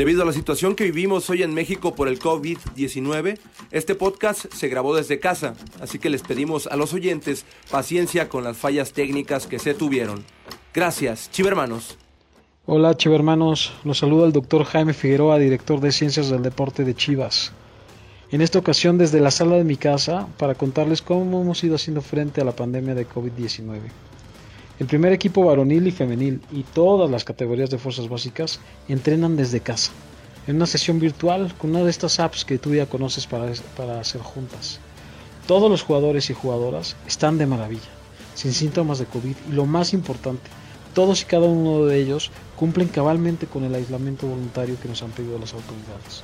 Debido a la situación que vivimos hoy en México por el COVID-19, este podcast se grabó desde casa, así que les pedimos a los oyentes paciencia con las fallas técnicas que se tuvieron. Gracias, chivermanos. Hola chivermanos, los saluda el doctor Jaime Figueroa, director de Ciencias del Deporte de Chivas. En esta ocasión desde la sala de mi casa para contarles cómo hemos ido haciendo frente a la pandemia de COVID-19. El primer equipo varonil y femenil y todas las categorías de fuerzas básicas entrenan desde casa, en una sesión virtual con una de estas apps que tú ya conoces para, para hacer juntas. Todos los jugadores y jugadoras están de maravilla, sin síntomas de COVID y lo más importante, todos y cada uno de ellos cumplen cabalmente con el aislamiento voluntario que nos han pedido las autoridades.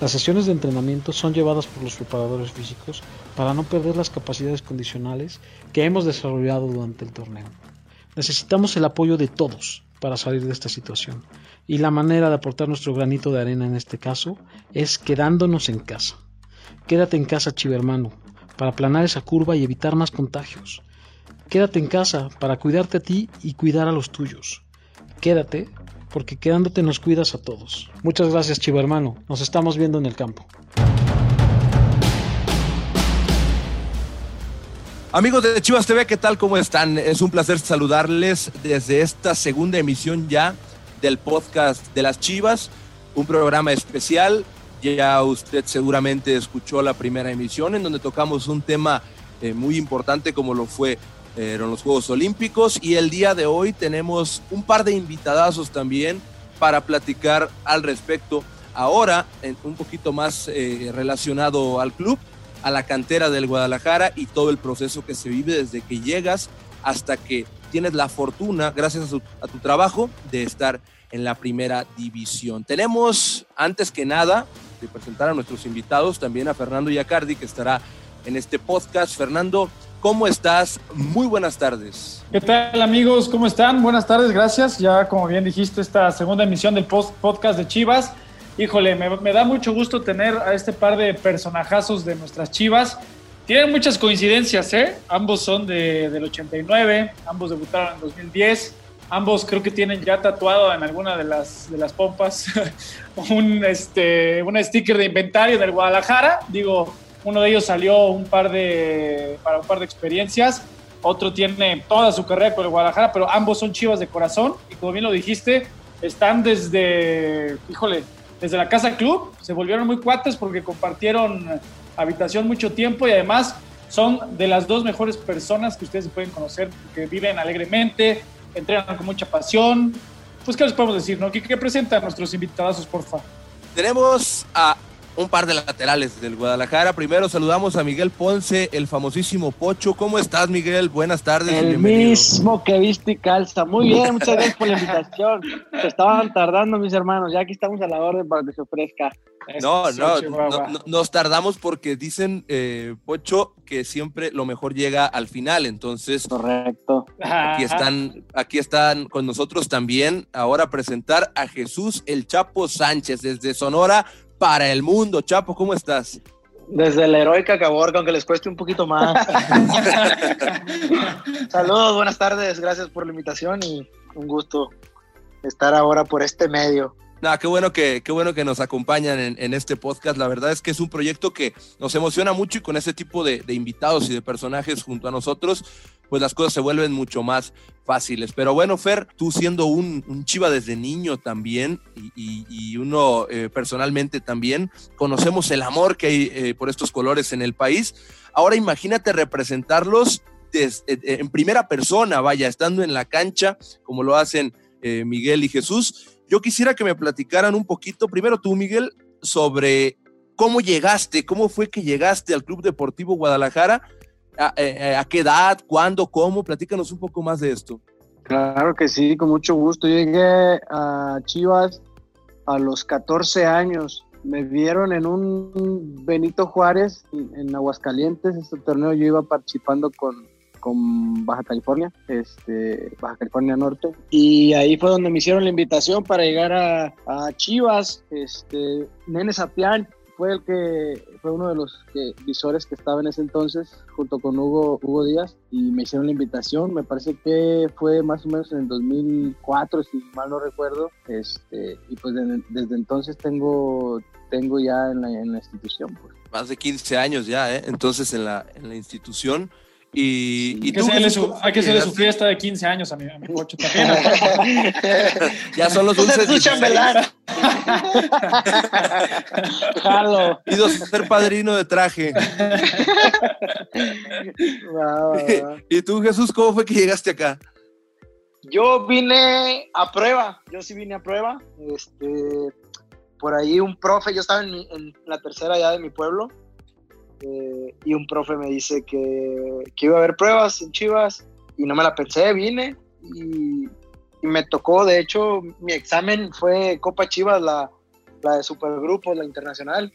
Las sesiones de entrenamiento son llevadas por los preparadores físicos para no perder las capacidades condicionales que hemos desarrollado durante el torneo. Necesitamos el apoyo de todos para salir de esta situación. Y la manera de aportar nuestro granito de arena en este caso es quedándonos en casa. Quédate en casa, chivermano, para aplanar esa curva y evitar más contagios. Quédate en casa para cuidarte a ti y cuidar a los tuyos. Quédate porque quedándote nos cuidas a todos. Muchas gracias, chivermano. Nos estamos viendo en el campo. Amigos de Chivas TV, ¿qué tal? ¿Cómo están? Es un placer saludarles desde esta segunda emisión ya del podcast de las Chivas, un programa especial. Ya usted seguramente escuchó la primera emisión en donde tocamos un tema eh, muy importante como lo fue eh, los Juegos Olímpicos y el día de hoy tenemos un par de invitadazos también para platicar al respecto. Ahora, un poquito más eh, relacionado al club, a la cantera del Guadalajara y todo el proceso que se vive desde que llegas hasta que tienes la fortuna, gracias a, tu trabajo, de estar en la primera división. Tenemos, antes que nada, de presentar a nuestros invitados, también a Fernando Yacardi, que estará en este podcast. Fernando, ¿cómo estás? Muy buenas tardes. ¿Qué tal amigos? ¿Cómo están? Buenas tardes, gracias. Ya como bien dijiste, esta segunda emisión del podcast de Chivas. Híjole, me, da mucho gusto tener a este par de personajazos de nuestras chivas. Tienen muchas coincidencias, ¿eh? Ambos son de, del 89, ambos debutaron en 2010, ambos creo que tienen ya tatuado en alguna de las, de las pompas un, este, un sticker de inventario del Guadalajara. Digo, uno de ellos salió un par de, para un par de experiencias, otro tiene toda su carrera con el Guadalajara, pero ambos son chivas de corazón y como bien lo dijiste, están desde, híjole, desde la Casa Club, se volvieron muy cuates porque compartieron habitación mucho tiempo y además son de las dos mejores personas que ustedes pueden conocer, que viven alegremente, entrenan con mucha pasión. Pues, ¿qué les podemos decir? No? ¿Qué, qué presentan nuestros invitados, porfa? Tenemos a un par de laterales del Guadalajara. Primero saludamos a Miguel Ponce, el famosísimo Pocho. ¿Cómo estás, Miguel? Buenas tardes. El mismo que viste y calza. Muy bien, muchas gracias por la invitación. Se estaban tardando, mis hermanos. Ya aquí estamos a la orden para que se ofrezca. No, no, no, nos tardamos porque dicen, eh, Pocho, que siempre lo mejor llega al final. Entonces, correcto. Aquí están, aquí están con nosotros también. Ahora presentar a Jesús el Chapo Sánchez desde Sonora para el mundo. Chapo, ¿cómo estás? Desde la heroica Caborca, aunque les cueste un poquito más. Saludos, buenas tardes, gracias por la invitación y un gusto estar ahora por este medio. Nada, qué bueno que, qué bueno que nos acompañan en, este podcast. La verdad es que es un proyecto que nos emociona mucho y con este tipo de, invitados y de personajes junto a nosotros, pues las cosas se vuelven mucho más fáciles. Pero bueno, Fer, tú siendo un, chiva desde niño también y, uno eh, personalmente también, conocemos el amor que hay eh, por estos colores en el país. Ahora imagínate representarlos eh, en primera persona, vaya, estando en la cancha, como lo hacen Miguel y Jesús yo quisiera que me platicaran un poquito, primero tú, Miguel, sobre cómo llegaste, cómo fue que llegaste al Club Deportivo Guadalajara, a, eh, eh, qué edad, cuándo, cómo, platícanos un poco más de esto. Claro que sí, con mucho gusto. llegué a Chivas a los 14 años. Me vieron en un Benito Juárez en Aguascalientes. Este torneo yo iba participando con, con Baja California, este, Baja California Norte. Y ahí fue donde me hicieron la invitación para llegar a, Chivas, este, Nene Sapián, fue el que fue uno de los visores que estaba en ese entonces junto con Hugo Hugo Díaz y me hicieron la invitación me parece que fue más o menos en el 2004 si mal no recuerdo este y pues desde, entonces tengo tengo ya en la, en la institución pues. más de 15 años ya ¿eh? entonces en la en la institución y, hay, que hacerle su, fiesta de 15 años a mi, a mi coche también. ya son los dulces. Escuchan velar. Jalo. Pido ser padrino de traje. ¿Y tú, Jesús, cómo fue que llegaste acá? Yo vine a prueba, yo sí vine a prueba. Este, por ahí un profe, yo estaba en, en la tercera ya de mi pueblo, eh, y un profe me dice que, que, iba a haber pruebas en Chivas y no me la pensé, vine y, me tocó, de hecho, mi examen fue Copa Chivas, la, la de Supergrupos, la internacional,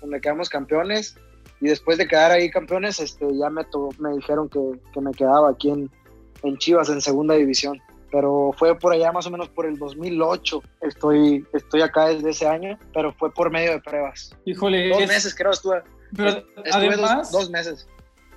donde quedamos campeones y después de quedar ahí campeones, este, ya me, me dijeron que, que, me quedaba aquí en, en Chivas, en segunda división pero fue por allá más o menos por el 2008. Estoy, estoy acá desde ese año, pero fue por medio de pruebas. Híjole, dos meses creo estuve. Pero además, dos, meses.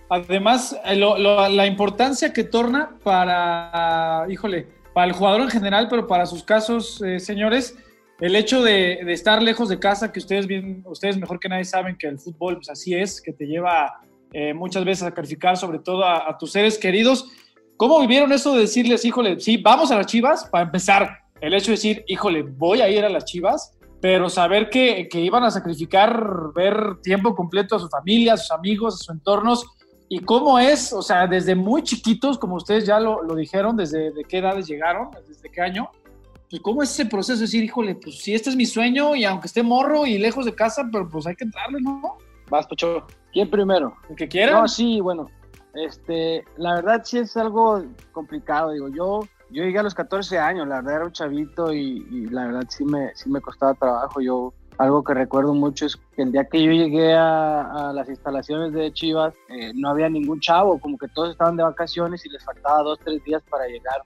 Además, eh, la importancia que torna para, híjole, para el jugador en general, pero para sus casos, eh, señores, el hecho de, estar lejos de casa, que ustedes bien, ustedes mejor que nadie saben que el fútbol, pues así es, que te lleva eh, muchas veces a sacrificar sobre todo a, a, tus seres queridos. ¿Cómo vivieron eso de decirles, híjole, sí, vamos a las Chivas? Para empezar, el hecho de decir, híjole, voy a ir a las Chivas, pero saber que, que, iban a sacrificar ver tiempo completo a su familia, a sus amigos, a sus entornos, y cómo es, o sea, desde muy chiquitos, como ustedes ya lo, lo dijeron, desde de qué edades llegaron, desde qué año, pues cómo es ese proceso de decir, híjole, pues sí, este es mi sueño, y aunque esté morro y lejos de casa, pero pues hay que entrarle, ¿no? Vas, Pucho. ¿Quién primero? El que quiera. No, sí, bueno, este, la verdad sí es algo complicado, digo, yo yo llegué a los 14 años, la verdad era un chavito y, la verdad sí me, sí me costaba trabajo. Yo algo que recuerdo mucho es que el día que yo llegué a, las instalaciones de Chivas eh, no había ningún chavo, como que todos estaban de vacaciones y les faltaba dos, tres días para llegar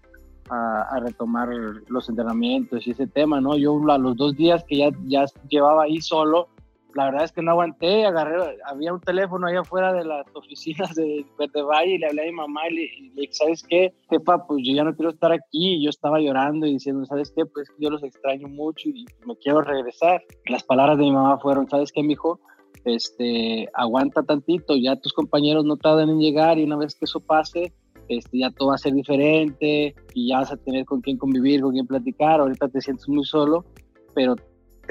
a, a retomar los entrenamientos y ese tema, ¿no? Yo a los dos días que ya, ya llevaba ahí solo, la verdad es que no aguanté, agarré, había un teléfono ahí afuera de las oficinas de Verde Valle y le hablé a mi mamá y le, dije, ¿sabes qué? Jefa, pues yo ya no quiero estar aquí. Y yo estaba llorando y diciendo, ¿sabes qué? Pues yo los extraño mucho y me quiero regresar. Las palabras de mi mamá fueron, ¿sabes qué, mijo? Este, aguanta tantito, ya tus compañeros no tardan en llegar y una vez que eso pase, este, ya todo va a ser diferente y ya vas a tener con quién convivir, con quién platicar. Ahorita te sientes muy solo, pero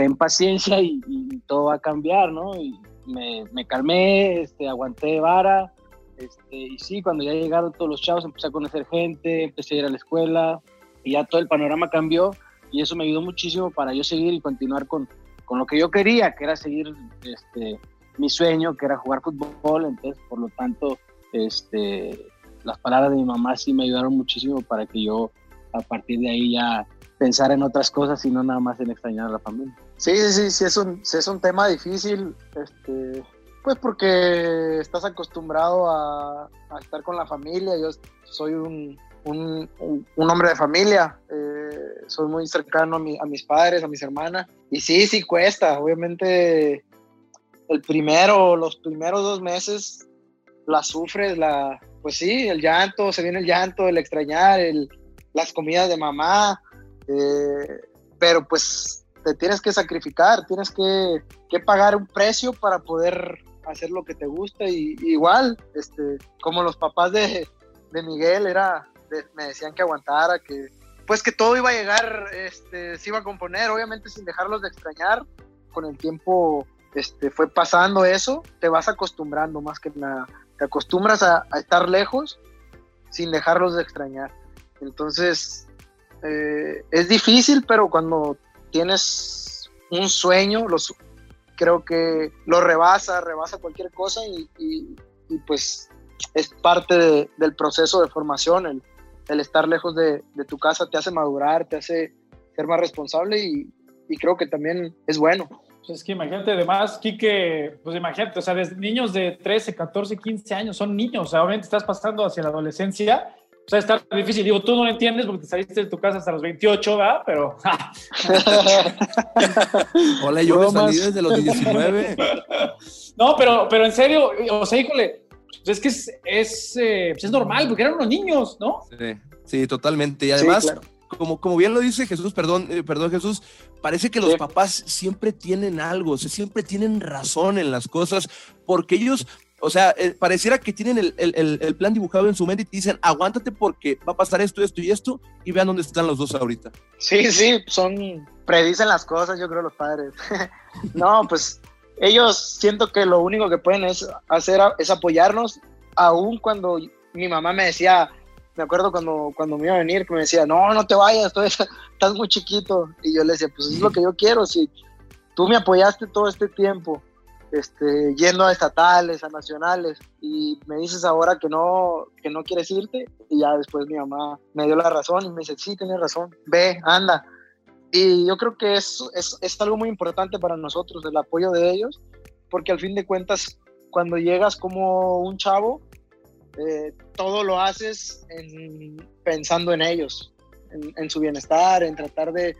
ten paciencia y, todo va a cambiar, ¿no? Y me, calmé, este, aguanté vara, este, y sí, cuando ya llegaron todos los chavos, empecé a conocer gente, empecé a ir a la escuela, y ya todo el panorama cambió, y eso me ayudó muchísimo para yo seguir y continuar con, con lo que yo quería, que era seguir este, mi sueño, que era jugar fútbol, entonces, por lo tanto, este, las palabras de mi mamá sí me ayudaron muchísimo para que yo a partir de ahí ya pensar en otras cosas y no nada más en extrañar a la familia. Sí, sí, sí, sí es un, sí es un tema difícil, este, pues porque estás acostumbrado a, estar con la familia, yo soy un, un, hombre de familia, eh, soy muy cercano a, mi, a mis padres, a mis hermanas, y sí, sí cuesta, obviamente el primero, los primeros dos meses la sufres, la, pues sí, el llanto, se viene el llanto, el extrañar, el, las comidas de mamá, eh, pero pues te tienes que sacrificar, tienes que, pagar un precio para poder hacer lo que te gusta y, igual, este, como los papás de, Miguel era, me decían que aguantara, que pues que todo iba a llegar, este, se iba a componer, obviamente sin dejarlos de extrañar, con el tiempo este, fue pasando eso, te vas acostumbrando más que nada, te acostumbras a, a estar lejos sin dejarlos de extrañar. Entonces, eh, es difícil, pero cuando tienes un sueño, los, creo que lo rebasa, rebasa cualquier cosa y, pues es parte del proceso de formación. El, el estar lejos de, tu casa te hace madurar, te hace ser más responsable y, creo que también es bueno. Pues es que imagínate, además, Kike, pues imagínate, o sea, desde niños de 13, 14, 15 años son niños, o sea, obviamente estás pasando hacia la adolescencia sea, está difícil. Digo, tú no lo entiendes porque te saliste de tu casa hasta los 28, ¿verdad? Pero. Hola, yo me salí desde los 19. no, pero, pero en serio, o sea, híjole, pues es que es, es, eh, pues es normal porque eran unos niños, ¿no? Sí, sí totalmente. Y además. Como, como, bien lo dice Jesús, perdón, eh, perdón Jesús, parece que los papás siempre tienen algo, siempre tienen razón en las cosas, porque ellos o sea, eh, pareciera que tienen el, plan dibujado en su mente y te dicen, aguántate porque va a pasar esto, esto y esto, y vean dónde están los dos ahorita. Sí, sí, son, predicen las cosas, yo creo, los padres. no, pues ellos siento que lo único que pueden es hacer es apoyarnos, aún cuando mi mamá me decía, me acuerdo cuando, cuando me iba a venir, que me decía, no, no te vayas, estás muy chiquito. Y yo le decía, pues es lo que yo quiero, si tú me apoyaste todo este tiempo este, yendo a estatales, a nacionales, y me dices ahora que no, que no quieres irte, y ya después mi mamá me dio la razón y me dice, sí, tienes razón, ve, anda. Y yo creo que es, es, es algo muy importante para nosotros, el apoyo de ellos, porque al fin de cuentas, cuando llegas como un chavo, eh, todo lo haces pensando en ellos, en, en, su bienestar, en tratar de,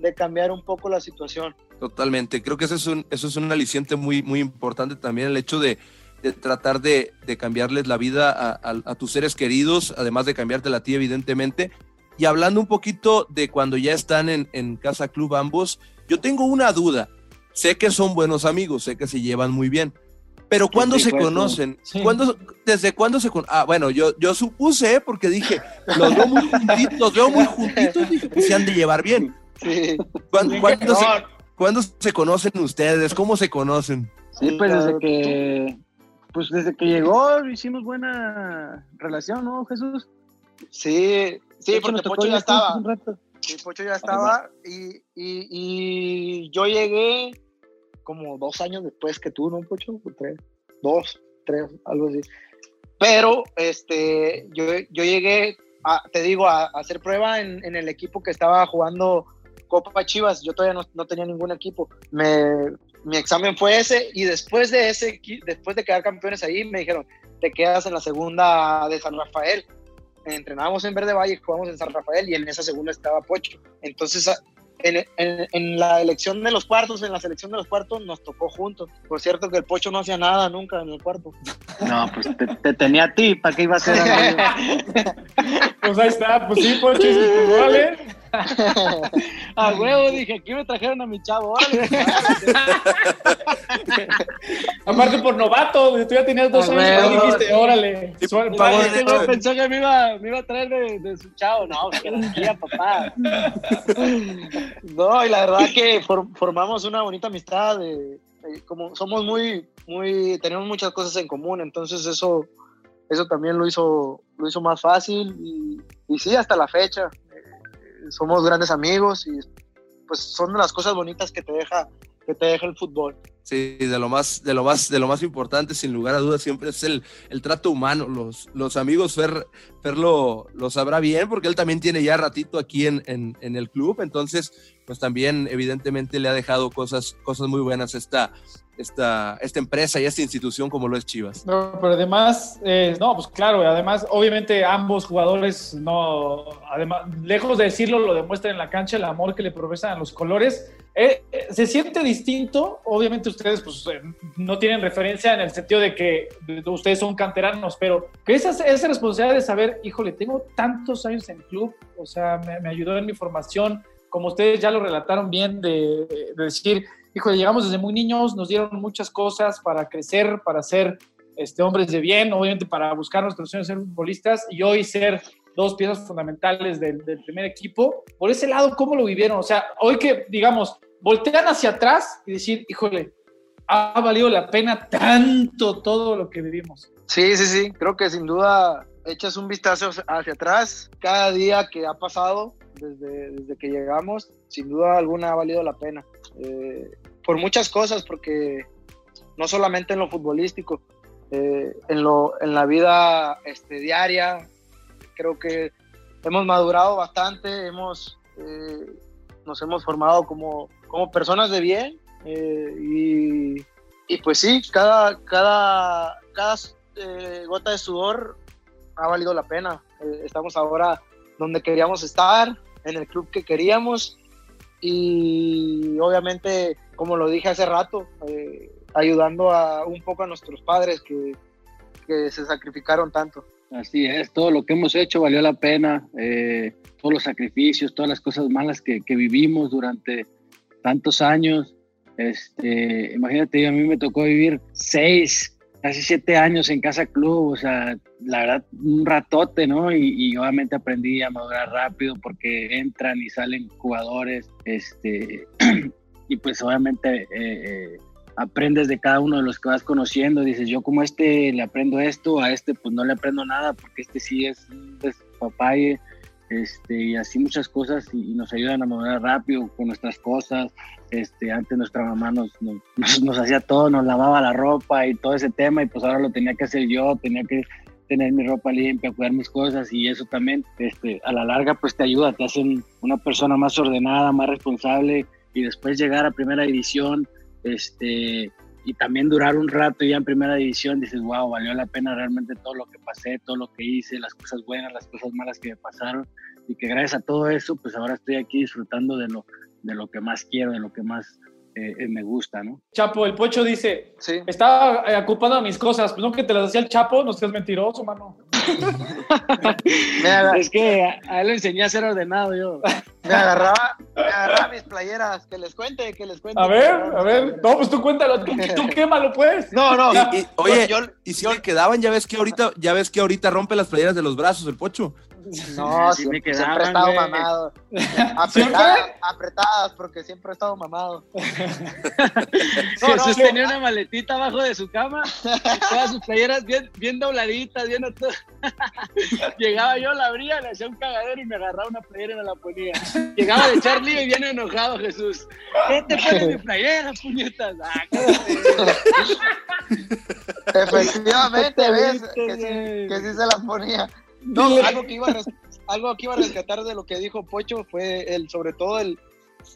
de cambiar un poco la situación. Totalmente, creo que eso es un, eso es un aliciente muy, muy importante también, el hecho de, de tratar de, de, cambiarles la vida a, a, tus seres queridos, además de cambiarte la ti, evidentemente. Y hablando un poquito de cuando ya están en, en Casa Club ambos, yo tengo una duda. Sé que son buenos amigos, sé que se llevan muy bien, pero ¿cuándo se conocen? ¿Desde cuándo se conocen? Ah, bueno, yo, yo supuse, porque dije, los veo muy juntitos, los veo muy juntitos, dije, pues se han de llevar bien. Sí. ¿Cuándo, ¿cuándo se, ¿Cuándo se conocen ustedes? ¿Cómo se conocen? Sí, pues desde que, pues desde que llegó hicimos buena relación, ¿no, Jesús? Sí, sí, porque Pocho ya estaba. Sí, Pocho ya estaba y, y, yo llegué como dos años después que tú, ¿no, Pocho? Tres, dos, tres, algo así. Pero este, yo, yo llegué, a, te digo, a, a hacer prueba en, en, el equipo que estaba jugando Copa Chivas, yo todavía no, tenía ningún equipo. Me, mi examen fue ese y después de ese, después de quedar campeones ahí, me dijeron, te quedas en la segunda de San Rafael. Entrenábamos en Verde Valle, jugamos en San Rafael y en esa segunda estaba Pocho. Entonces, en, en, la elección de los cuartos, en la selección de los cuartos, nos tocó juntos. Por cierto que el Pocho no hacía nada nunca en el cuarto. No, pues te, tenía a ti, ¿para qué iba a ser? pues ahí está, pues sí, Pocho, vale. A huevo, dije, aquí me trajeron a mi chavo. Aparte por novato, tú ya tenías dos años y dijiste, órale. pensó que me iba, me iba a traer de, su chavo. No, que la tía, papá. no, y la verdad que formamos una bonita amistad. como somos muy, muy, tenemos muchas cosas en común, entonces eso, eso también lo hizo, lo hizo más fácil y, y sí, hasta la fecha somos grandes amigos y pues son las cosas bonitas que te deja que te deja el fútbol. Sí, de lo más, de lo más, de lo más importante, sin lugar a dudas, siempre es el, el trato humano. Los, los amigos Fer, Fer lo, sabrá bien, porque él también tiene ya ratito aquí en, en, en, el club. Entonces, pues también, evidentemente, le ha dejado cosas, cosas muy buenas esta, esta, esta empresa y esta institución como lo es Chivas. No, pero además, eh, no, pues claro, además, obviamente ambos jugadores, no, además, lejos de decirlo, lo demuestran en la cancha, el amor que le profesan a los colores. Eh, eh, se siente distinto, obviamente ustedes pues, no tienen referencia en el sentido de que ustedes son canteranos, pero que esa, esa responsabilidad de saber, híjole, tengo tantos años en el club, o sea, me, me ayudó en mi formación, como ustedes ya lo relataron bien, de, de decir, híjole, llegamos desde muy niños, nos dieron muchas cosas para crecer, para ser este, hombres de bien, obviamente para buscar nuestra opción de ser futbolistas y hoy ser dos piezas fundamentales del, primer equipo. Por ese lado, ¿cómo lo vivieron? O sea, hoy que, digamos, voltean hacia atrás y decir, híjole, ha valido la pena tanto todo lo que vivimos. Sí, sí, sí, creo que sin duda echas un vistazo hacia atrás, cada día que ha pasado desde que llegamos, sin duda alguna ha valido la pena. Eh, por muchas cosas, porque no solamente en lo futbolístico, eh, en, lo, en la vida este, diaria, creo que hemos madurado bastante, hemos, eh, nos hemos formado como, como personas de bien y, y, pues sí, cada, cada, cada gota de sudor ha valido la pena. Estamos ahora donde queríamos estar, en el club que queríamos y obviamente, como lo dije hace rato, eh, ayudando a un poco a nuestros padres que, que, se sacrificaron tanto. Así es, todo lo que hemos hecho valió la pena, eh, todos los sacrificios, todas las cosas malas que, que vivimos durante tantos años. Este, imagínate, a mí me tocó vivir seis, casi siete años en Casa Club, o sea, la verdad, un ratote, ¿no? Y, obviamente aprendí a madurar rápido porque entran y salen jugadores, este, y pues obviamente eh, eh, aprendes de cada uno de los que vas conociendo, dices, yo como este le aprendo esto, a este pues no le aprendo nada porque este sí es un este, y así muchas cosas y, nos ayudan a madurar rápido con nuestras cosas. Este, antes nuestra mamá nos, nos, hacía todo, nos lavaba la ropa y todo ese tema y pues ahora lo tenía que hacer yo, tenía que tener mi ropa limpia, cuidar mis cosas y eso también este, a la larga pues te ayuda, te hacen una persona más ordenada, más responsable y después llegar a primera división este, y también durar un rato ya en primera división, dices, wow, valió la pena realmente todo lo que pasé, todo lo que hice, las cosas buenas, las cosas malas que me pasaron y que gracias a todo eso pues ahora estoy aquí disfrutando de lo, de lo que más quiero, de lo que más eh, eh, me gusta, ¿no? Chapo, el Pocho dice, sí. estaba eh, ocupado a mis cosas, pues no que te las hacía el Chapo, no seas mentiroso, mano. es que a, él le enseñé a ser ordenado yo. Me agarraba, me agarraba mis playeras, que les cuente, que les cuente. A ver, a ver, no, pues tú cuéntalo, tú, tú quémalo pues. No, no. Y, oye, y si le quedaban, ya ves que ahorita, ya ves que ahorita rompe las playeras de los brazos el Pocho. No, siempre, siempre, he estado mamado. Apretadas, apretadas, porque siempre he estado mamado. Jesús tenía una maletita abajo de su cama, todas sus playeras bien, bien dobladitas, bien todo. Llegaba yo, la abría, le hacía un cagadero y me agarraba una playera y me la ponía. Llegaba de Charlie y viene enojado Jesús. ¿Qué te pones mi playera, puñetas? Ah, Efectivamente, ves que sí, que sí se la ponía. No, algo que, iba a algo que iba a rescatar de lo que dijo Pocho fue el, sobre todo el,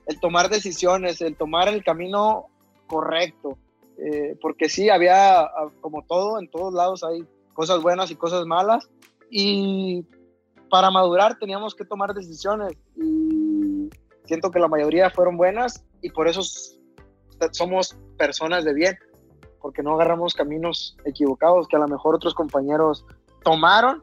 el tomar decisiones, el tomar el camino correcto. Eh, porque sí, había, como todo, en todos lados hay cosas buenas y cosas malas. Y para madurar teníamos que tomar decisiones. Y siento que la mayoría fueron buenas y por eso somos personas de bien, porque no agarramos caminos equivocados que a lo mejor otros compañeros tomaron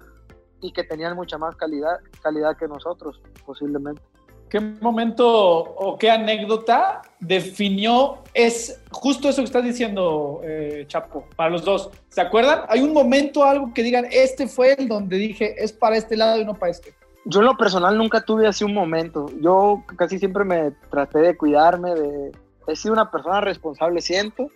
y que tenían mucha más calidad, calidad que nosotros, posiblemente. ¿Qué momento o qué anécdota definió es justo eso que estás diciendo, eh, Chapo, para los dos? ¿Se acuerdan? ¿Hay un momento, algo que digan, este fue el donde dije, es para este lado y no para este? Yo en lo personal nunca tuve así un momento. Yo casi siempre me traté de cuidarme, de... He sido una persona responsable, siento.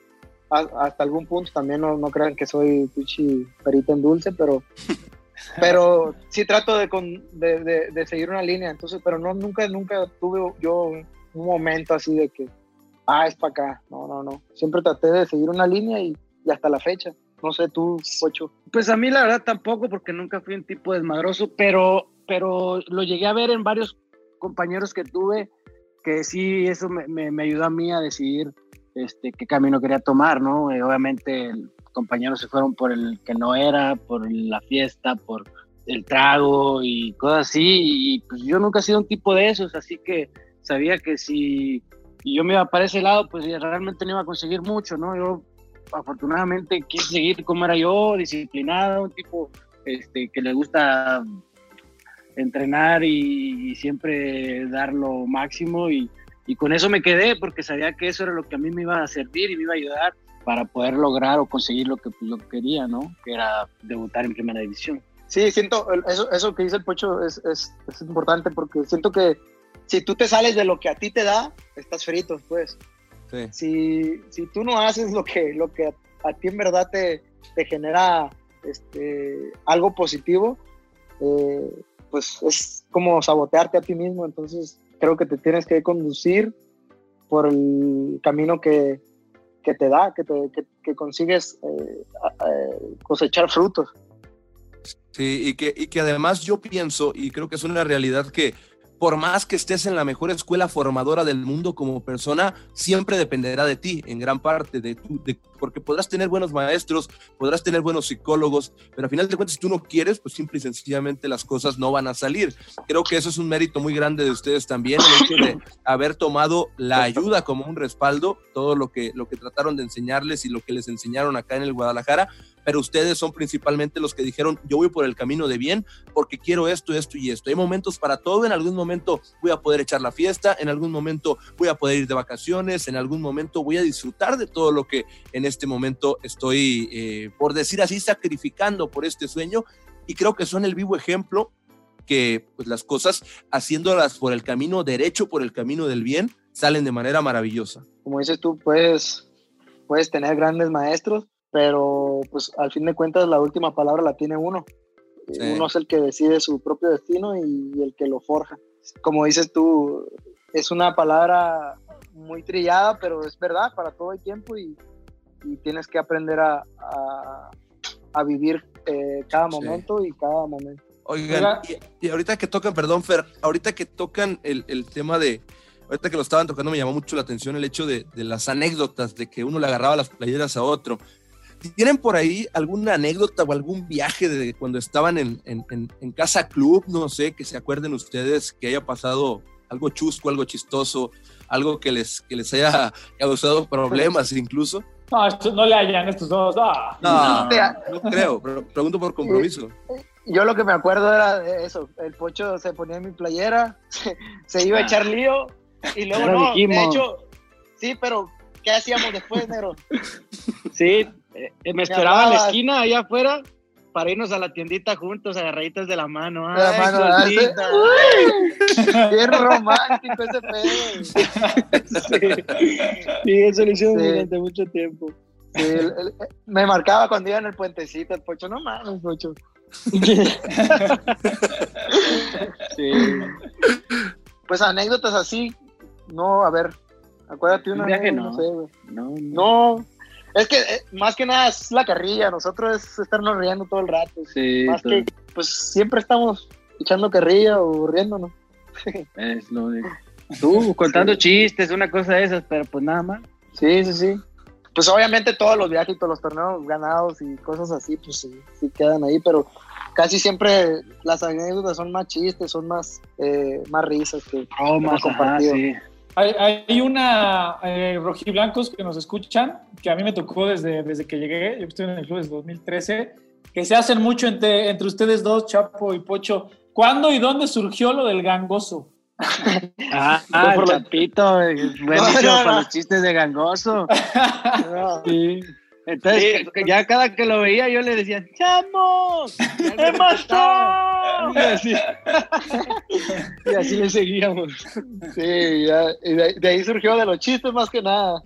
hasta algún punto también no, no crean que soy pichi perita en dulce, pero pero sí trato de, de, de, seguir una línea, entonces, pero no, nunca, nunca tuve yo un momento así de que, ah, es para acá, no, no, no, siempre traté de seguir una línea y, y hasta la fecha. No sé, tú, Ocho. Pues a mí la verdad tampoco, porque nunca fui un tipo desmadroso, pero, pero lo llegué a ver en varios compañeros que tuve, que sí, eso me, me, me ayudó a mí a decidir este, qué camino quería tomar, ¿no? Eh, obviamente compañeros se fueron por el que no era, por la fiesta, por el trago y cosas así. Y pues yo nunca he sido un tipo de esos, así que sabía que si yo me iba para ese lado, pues realmente no iba a conseguir mucho, ¿no? Yo afortunadamente quise seguir como era yo, disciplinado, un tipo este, que le gusta entrenar y, siempre dar lo máximo y, y, con eso me quedé porque sabía que eso era lo que a mí me iba a servir y me iba a ayudar para poder lograr o conseguir lo que pues, lo quería, ¿no? Que era debutar en primera división. Sí, siento, eso, eso que dice el Pocho es, es, es, importante porque siento que si tú te sales de lo que a ti te da, estás frito, pues. Sí. Si, si tú no haces lo que, lo que a, ti en verdad te, te genera este, algo positivo, eh, pues es como sabotearte a ti mismo. Entonces creo que te tienes que conducir por el camino que, que te da, que, que, consigues eh, cosechar frutos. Sí, y que, y que además yo pienso, y creo que es una realidad que por más que estés en la mejor escuela formadora del mundo como persona, siempre dependerá de ti, en gran parte, de tu, de porque podrás tener buenos maestros, podrás tener buenos psicólogos, pero al final de cuentas, si tú no quieres, pues simple y sencillamente las cosas no van a salir. Creo que eso es un mérito muy grande de ustedes también, el hecho de haber tomado la ayuda como un respaldo, todo lo que, lo que trataron de enseñarles y lo que les enseñaron acá en el Guadalajara, pero ustedes son principalmente los que dijeron, yo voy por el camino de bien porque quiero esto, esto y esto. Hay momentos para todo, en algún momento voy a poder echar la fiesta, en algún momento voy a poder ir de vacaciones, en algún momento voy a disfrutar de todo lo que en este momento estoy, eh, por decir así, sacrificando por este sueño. Y creo que son el vivo ejemplo que pues, las cosas, haciéndolas por el camino derecho, por el camino del bien, salen de manera maravillosa. Como dices tú, puedes, puedes tener grandes maestros, pero pues al fin de cuentas la última palabra la tiene uno. Uno es el que decide su propio destino y, el que lo forja. Como dices tú, es una palabra muy trillada, pero es verdad, para todo el tiempo y, tienes que aprender a, a, vivir eh, cada momento y cada momento. Oigan, y, ahorita que tocan, perdón, Fer, ahorita que tocan el, el tema de, ahorita que lo estaban tocando me llamó mucho la atención el hecho de, de, las anécdotas, de que uno le agarraba las playeras a otro. ¿Tienen por ahí alguna anécdota o algún viaje de cuando estaban en, en, Casa Club? No sé, que se acuerden ustedes que haya pasado algo chusco, algo chistoso, algo que les, que les haya causado problemas incluso. No, no le hayan estos dos. No, no, creo, pero pregunto por compromiso. Yo lo que me acuerdo era de eso, el pocho se ponía en mi playera, se, iba a echar lío y luego no, de hecho, sí, pero ¿qué hacíamos después, Nero? Sí, eh, me esperaba en la esquina, allá afuera, para irnos a la tiendita juntos, agarraditos de la mano. De la mano, Qué romántico ese pedo. sí. eso lo hicimos durante mucho tiempo. me marcaba cuando iba en el puentecito, el pocho, no mames, pocho. sí. Pues anécdotas así, no, a ver, acuérdate una. viaje no. No, no, no. Es que eh, más que nada es la carrilla, nosotros es estarnos riendo todo el rato. Sí, más que, pues siempre estamos echando carrilla o riéndonos. Es lo de. Tú contando chistes, una cosa de esas, pero pues nada más. Sí, sí, sí. Pues obviamente todos los viajes y todos los torneos ganados y cosas así, pues sí, sí quedan ahí, pero casi siempre las anécdotas son más chistes, son más, eh, más risas que, oh, más compartido. Hay, una eh, rojiblancos que nos escuchan, que a mí me tocó desde, desde que llegué, yo estoy en el club desde 2013, que se hacen mucho entre, entre ustedes dos, Chapo y Pocho. ¿Cuándo y dónde surgió lo del gangoso? ah, ah por Chapito, buenísimo no, los chistes de gangoso. sí. Entonces, ya cada que lo veía yo le decía, ¡Chamos! ¡Hemos y así, y así le seguíamos. Sí, ya, y de, ahí surgió de los chistes más que nada.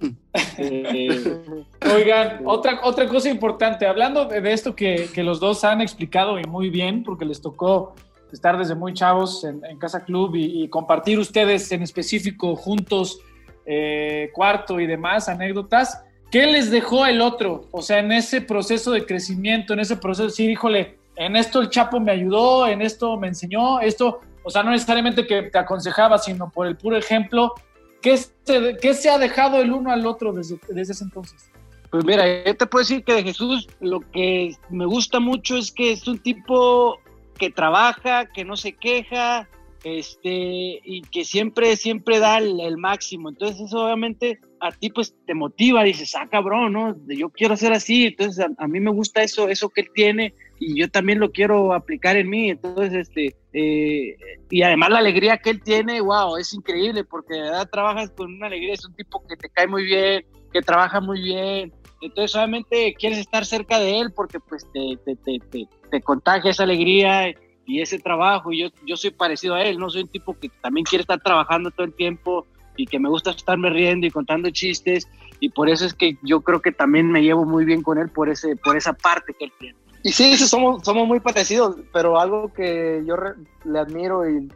Oigan, otra, otra cosa importante, hablando de, esto que, que, los dos han explicado y muy bien, porque les tocó estar desde muy chavos en, Casa Club y, compartir ustedes en específico juntos eh, cuarto y demás anécdotas ¿Qué les dejó el otro? O sea, en ese proceso de crecimiento, en ese proceso de decir, híjole, en esto el Chapo me ayudó, en esto me enseñó, esto, o sea, no necesariamente que te aconsejaba, sino por el puro ejemplo. ¿Qué se, qué se ha dejado el uno al otro desde, desde ese entonces? Pues mira, yo te puedo decir que de Jesús lo que me gusta mucho es que es un tipo que trabaja, que no se queja, este, y que siempre, siempre da el, máximo. Entonces eso obviamente a ti pues te motiva, dices, ah, cabrón, ¿no? Yo quiero ser así, entonces a, mí me gusta eso, eso que él tiene y yo también lo quiero aplicar en mí. Entonces, este, eh, y además la alegría que él tiene, wow, es increíble porque de verdad trabajas con una alegría, es un tipo que te cae muy bien, que trabaja muy bien. Entonces, obviamente quieres estar cerca de él porque pues te, te, te, te contagia esa alegría y ese trabajo, y yo, yo soy parecido a él, no soy un tipo que también quiere estar trabajando todo el tiempo y que me gusta estarme riendo y contando chistes, y por eso es que yo creo que también me llevo muy bien con él por, ese, por esa parte que él tiene. Y sí, somos, somos muy parecidos, pero algo que yo le admiro y,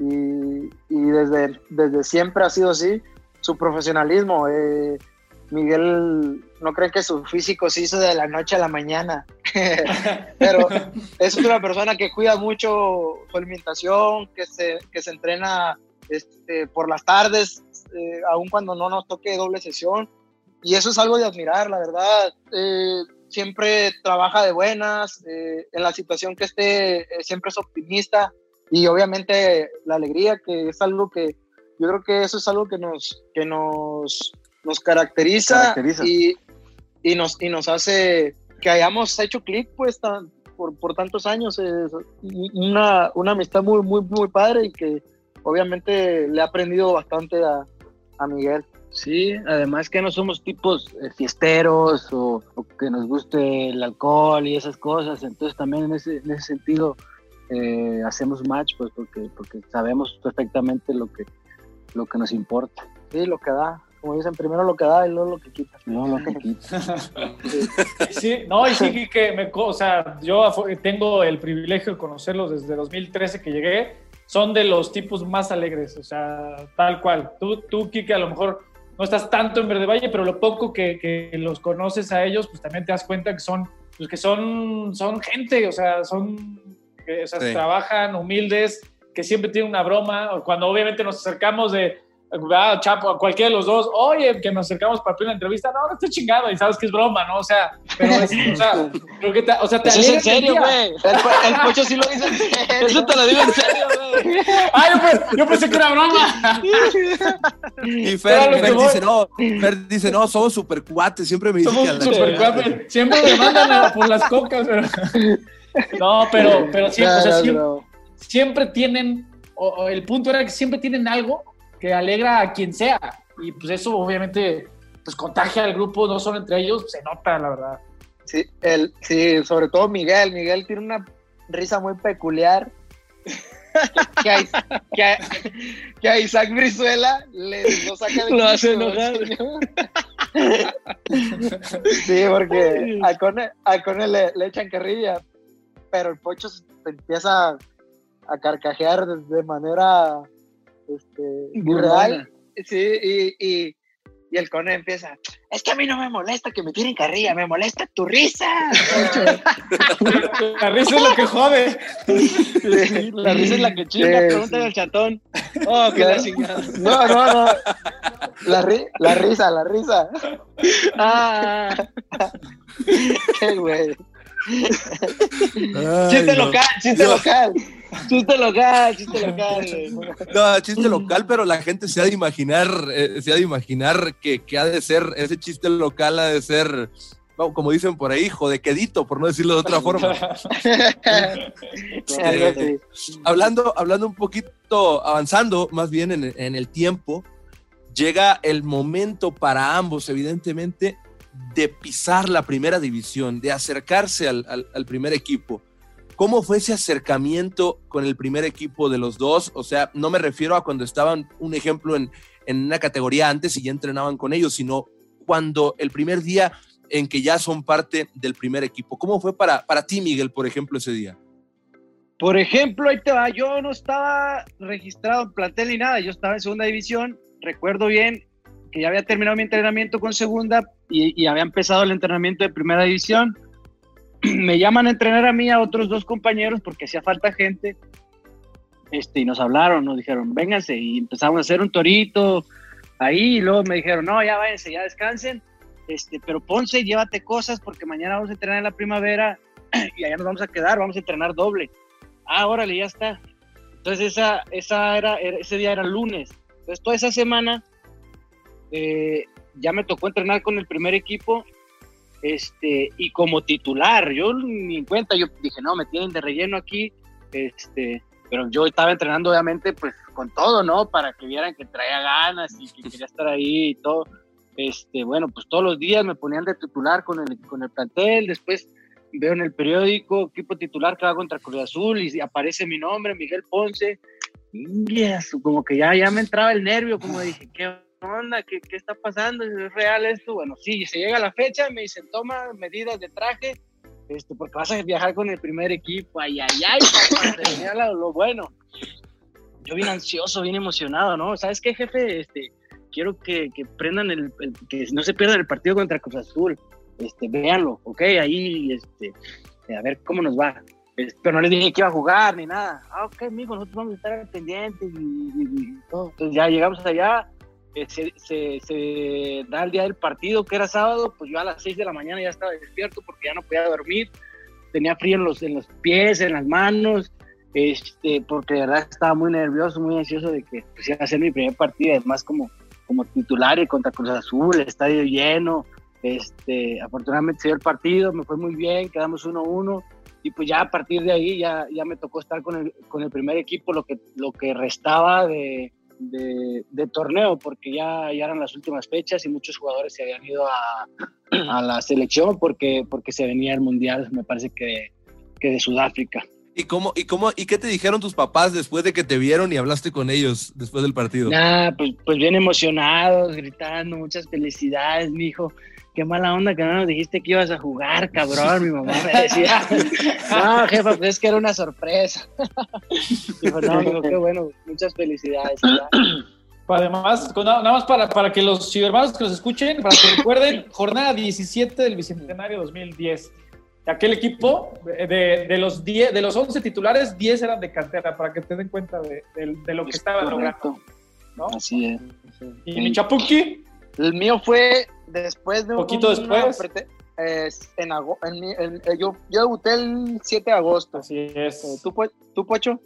y, y, desde, desde siempre ha sido así, su profesionalismo. Eh, Miguel no cree que su físico se hizo de la noche a la mañana, pero es una persona que cuida mucho su alimentación, que se, que se entrena este, por las tardes, eh, aun cuando no nos toque doble sesión, y eso es algo de admirar, la verdad. Eh, siempre trabaja de buenas, eh, en la situación que esté, eh, siempre es optimista y obviamente la alegría, que es algo que yo creo que eso es algo que nos, que nos, nos caracteriza, Y, y, nos, y nos hace que hayamos hecho clic pues por, por, tantos años. Es una, una amistad muy, muy, muy padre y que obviamente le ha aprendido bastante a, a Miguel. Sí, además que no somos tipos eh, fiesteros o, que nos guste el alcohol y esas cosas, entonces también en ese, en ese sentido eh, hacemos match pues porque, porque sabemos perfectamente lo que, lo que nos importa. Sí, lo que da, como dicen, primero lo que da y luego lo que quita. No, lo que quita. sí, no, y sí que me, o sea, yo tengo el privilegio de conocerlos desde 2013 que llegué, son de los tipos más alegres, o sea, tal cual. Tú, tú Kike, a lo mejor no estás tanto en Verde Valle, pero lo poco que, los conoces a ellos, pues también te das cuenta que son, pues que son, son gente, o sea, son, que, o sea, trabajan humildes, que siempre tienen una broma, cuando obviamente nos acercamos de, ah, Chapo, a cualquiera de los dos, oye, que nos acercamos para una entrevista, no, no estoy chingado, y sabes que es broma, ¿no? O sea, pero es, o sea, creo que te, o sea, te Eso es en serio, güey. El, el, pocho sí lo dice en serio. Eso te lo digo en serio, güey. Ay, yo, yo, pensé que era broma. Y Fer, Fer dice, no, Fer dice, no, somos super cuates, siempre me dicen somos que super cuates, siempre me mandan por las cocas, pero... No, pero, pero siempre, o sea, siempre, siempre tienen, o, el punto era que siempre tienen algo que alegra a quien sea. Y pues eso obviamente pues contagia al grupo, no solo entre ellos, se nota, la verdad. Sí, el, sí, sobre todo Miguel. Miguel tiene una risa muy peculiar. que, a, que, a, Isaac Brizuela le lo saca de Lo hace enojar. sí, porque a Cone, a Cone le, le, echan carrilla, pero el pocho se empieza a carcajear de manera este, real. Sí, y, y, y, el cone empieza, es que a mí no me molesta que me tiren carrilla, me molesta tu risa. la risa es lo que jode. la risa es la que chinga, pregúntale al chatón. Oh, qué la No, no, no. La, ri la risa, la risa. Ah. qué güey. Chiste local, chiste local. Chiste local, chiste local. No, chiste local, pero la gente se ha de imaginar, eh, se ha de imaginar que, que, ha de ser, ese chiste local ha de ser, como dicen por ahí, hijo de quedito, por no decirlo de otra forma. Este, hablando, hablando un poquito, avanzando más bien en, en el tiempo, llega el momento para ambos, evidentemente, de pisar la primera división, de acercarse al, primer equipo. ¿Cómo fue ese acercamiento con el primer equipo de los dos? O sea, no me refiero a cuando estaban, un ejemplo, en, una categoría antes y ya entrenaban con ellos, sino cuando el primer día en que ya son parte del primer equipo. ¿Cómo fue para, para ti, Miguel, por ejemplo, ese día? Por ejemplo, ahí te va, yo no estaba registrado en plantel ni nada, yo estaba en segunda división, recuerdo bien, que ya había terminado mi entrenamiento con segunda y, había empezado el entrenamiento de primera división. Me llaman a entrenar a mí, a otros dos compañeros, porque hacía falta gente. Este, y nos hablaron, nos dijeron, vénganse, y empezamos a hacer un torito ahí, y luego me dijeron, no, ya váyanse, ya descansen, este, pero Ponce, llévate cosas, porque mañana vamos a entrenar en la primavera, y allá nos vamos a quedar, vamos a entrenar doble. Ah, órale, ya está. Entonces esa, esa era, ese día era lunes. Entonces toda esa semana eh, ya me tocó entrenar con el primer equipo este, y como titular, yo ni en cuenta, yo dije, no, me tienen de relleno aquí, este, pero yo estaba entrenando obviamente pues con todo, ¿no? Para que vieran que traía ganas y que quería estar ahí y todo. Este, bueno, pues todos los días me ponían de titular con el, con el plantel, después veo en el periódico equipo titular que va contra Cruz Azul y aparece mi nombre, Miguel Ponce, y como que ya, ya me entraba el nervio, como dije, qué onda? ¿Qué, ¿Qué, está pasando? ¿Es real esto? Bueno, sí, se llega la fecha, me dicen, toma medidas de traje, este, porque vas a viajar con el primer equipo, ay, ay, ay, papá, lo, bueno. Yo bien ansioso, bien emocionado, ¿no? ¿Sabes qué, jefe? Este, quiero que, que prendan el, que no se pierdan el partido contra Cruz Azul, este, véanlo, ¿ok? Ahí, este, a ver cómo nos va. Pero no les dije que iba a jugar ni nada. Ah, ok, amigo, nosotros vamos a estar pendientes y, y, y todo. Entonces ya llegamos allá, se, se, da el día del partido, que era sábado, pues yo a las 6 de la mañana ya estaba despierto porque ya no podía dormir, tenía frío en los, en los pies, en las manos, este, porque de verdad estaba muy nervioso, muy ansioso de que pues, iba a ser mi primer partido, además como, como titular y contra Cruz Azul, estadio lleno, este, afortunadamente se dio el partido, me fue muy bien, quedamos 1-1 y pues ya a partir de ahí ya, ya me tocó estar con el, con el primer equipo, lo que, lo que restaba de, de, torneo, porque ya, ya eran las últimas fechas y muchos jugadores se habían ido a, a la selección porque, porque se venía el Mundial, me parece que, que de Sudáfrica. ¿Y cómo, y cómo, y qué te dijeron tus papás después de que te vieron y hablaste con ellos después del partido? Nah, pues, pues bien emocionados, gritando, muchas felicidades, mi hijo qué mala onda que no nos dijiste que ibas a jugar, cabrón. Mi mamá me decía, no, jefa, pues es que era una sorpresa. Dijo, no, amigo, qué bueno, muchas felicidades. Además, nada más para, para que los cibermanos que los escuchen, para que recuerden, jornada 17 del Bicentenario 2010. Aquel equipo, de, de los 10, de los 11 titulares, 10 eran de cantera, para que te den cuenta de, de, lo que estaba logrando. ¿no? Así es. ¿Y mi Chapuki? El mío fue después de un poquito después. en, en, yo, yo, debuté el 7 de agosto. Así es. Eh, ¿Tú, ¿Tú, Pocho?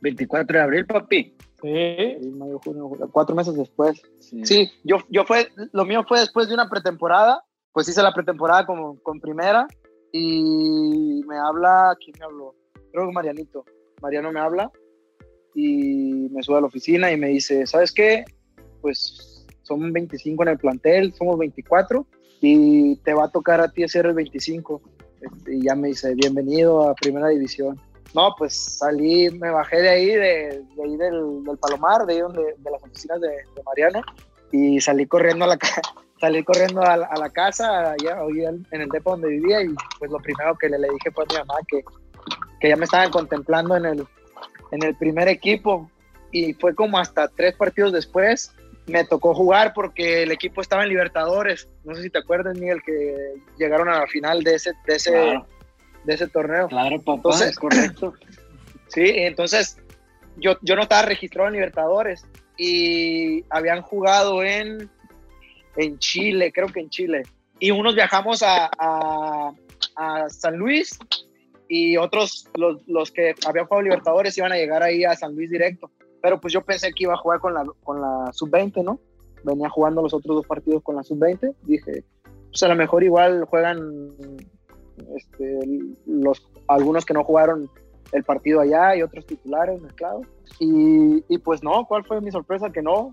24 de abril, papi. Sí. Mayo, junio, cuatro meses después. Sí. yo, yo fue, lo mío fue después de una pretemporada. Pues hice la pretemporada como, con primera y me habla, ¿quién me habló? Creo que Marianito. Mariano me habla y me sube a la oficina y me dice, ¿sabes qué? Pues son 25 en el plantel, somos 24 y te va a tocar a ti ser el 25. Este, y ya me dice, bienvenido a Primera División. No, pues salí, me bajé de ahí, de, ahí del, Palomar, de ahí donde, de las oficinas de, Mariano, y salí corriendo a la, salí corriendo a, la casa, allá, en el depo donde vivía, y pues lo primero que le, le dije fue a mi mamá que, que ya me estaban contemplando en el, en el primer equipo, y fue como hasta tres partidos después me tocó jugar porque el equipo estaba en Libertadores. No sé si te acuerdas, Miguel, que llegaron a la final de ese, de ese, de ese torneo. Claro, papá, entonces, correcto. sí, entonces yo, yo no estaba registrado en Libertadores y habían jugado en, en Chile, creo que en Chile. Y unos viajamos a, a, a San Luis y otros, los, los que habían jugado Libertadores, iban a llegar ahí a San Luis directo. Pero pues yo pensé que iba a jugar con la, con la sub-20, ¿no? Venía jugando los otros dos partidos con la sub-20. Dije, pues a lo mejor igual juegan este, los, algunos que no jugaron el partido allá y otros titulares mezclados. Y, y pues no, ¿cuál fue mi sorpresa? Que no,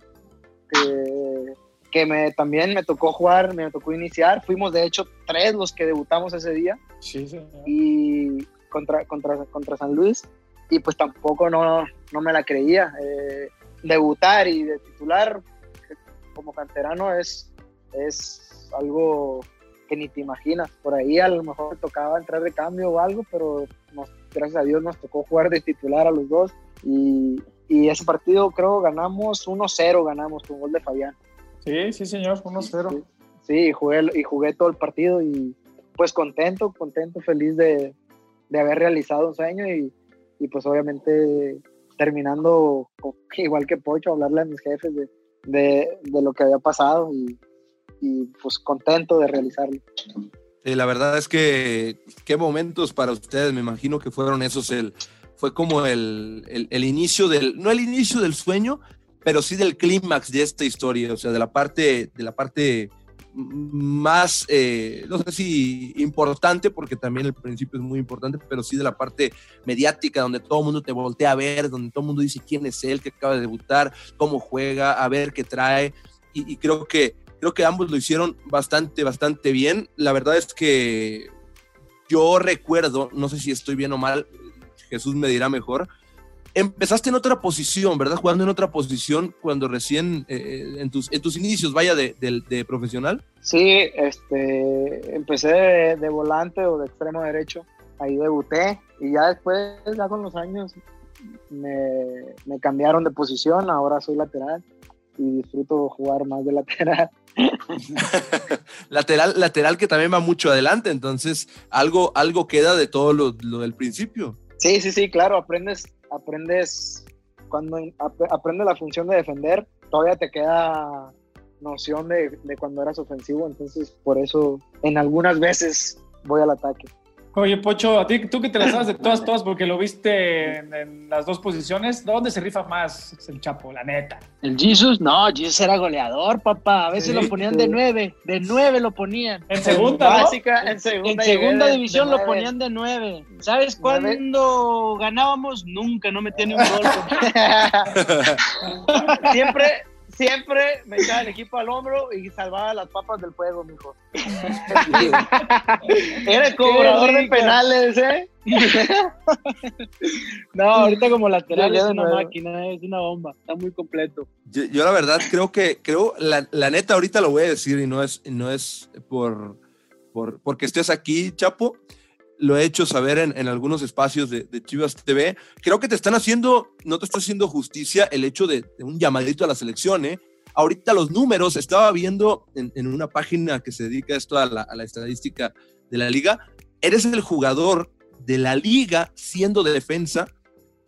que, que me, también me tocó jugar, me tocó iniciar. Fuimos de hecho tres los que debutamos ese día. Sí, sí. Y contra, contra, contra San Luis y pues tampoco no, no me la creía. Eh, debutar y de titular como canterano es, es algo que ni te imaginas. Por ahí a lo mejor tocaba entrar de cambio o algo, pero gracias a Dios nos tocó jugar de titular a los dos y, y ese partido creo ganamos 1-0, ganamos con gol de Fabián. Sí, sí señor, 1-0. Sí, jugué, y jugué todo el partido y pues contento, contento, feliz de, de haber realizado un sueño y, y pues obviamente terminando igual que Pocho, hablarle a mis jefes de, de, de lo que había pasado y, y, pues contento de realizarlo. Sí, la verdad es que qué momentos para ustedes, me imagino que fueron esos, el, fue como el, el, el inicio del, no el inicio del sueño, pero sí del clímax de esta historia, o sea, de la parte, de la parte más, eh, no sé si importante, porque también el principio es muy importante, pero sí de la parte mediática, donde todo el mundo te voltea a ver, donde todo el mundo dice quién es él, que acaba de debutar, cómo juega, a ver qué trae. Y, creo, que, creo que ambos lo hicieron bastante, bastante bien. La verdad es que yo recuerdo, no sé si estoy bien o mal, Jesús me dirá mejor, empezaste en otra posición, ¿verdad? Jugando en otra posición cuando recién, eh, eh, en, tus, en tus inicios, vaya, de, de, profesional. Sí, este, empecé de, volante o de extremo derecho, ahí debuté y ya después, ya con los años, me, me cambiaron de posición, ahora soy lateral y disfruto jugar más de lateral. lateral, lateral que también va mucho adelante, entonces algo, algo queda de todo lo, lo del principio. Sí, sí, sí, claro, aprendes aprendes, cuando la función de defender, todavía te queda noción de, de cuando eras ofensivo, entonces por eso en algunas veces voy al ataque. Oye, Pocho, a ti, tú que te las sabes de todas, todas, porque lo viste en, las dos posiciones, ¿dónde se rifa más el Chapo, la neta? El Jesus, no, Jesus era goleador, papá. A veces lo ponían de nueve, de nueve lo ponían. En segunda, Básica, en segunda, división lo ponían de nueve. ¿Sabes cuándo ganábamos? Nunca, no metían ni un gol. Siempre, siempre me echaba el equipo al hombro y salvaba las papas del fuego, mijo. Era el cobrador de penales, ¿eh? no, ahorita como lateral es una máquina, es una bomba, está muy completo. Yo, la verdad creo que, creo, la, la, neta ahorita lo voy a decir y no es, no es por, por porque estés aquí, Chapo, lo he hecho saber en, algunos espacios de, Chivas TV. Creo que te están haciendo, no te está haciendo justicia el hecho de, un llamadito a la selección, ¿eh? Ahorita los números, estaba viendo en, una página que se dedica esto a la, a la, estadística de la liga, eres el jugador de la liga siendo de defensa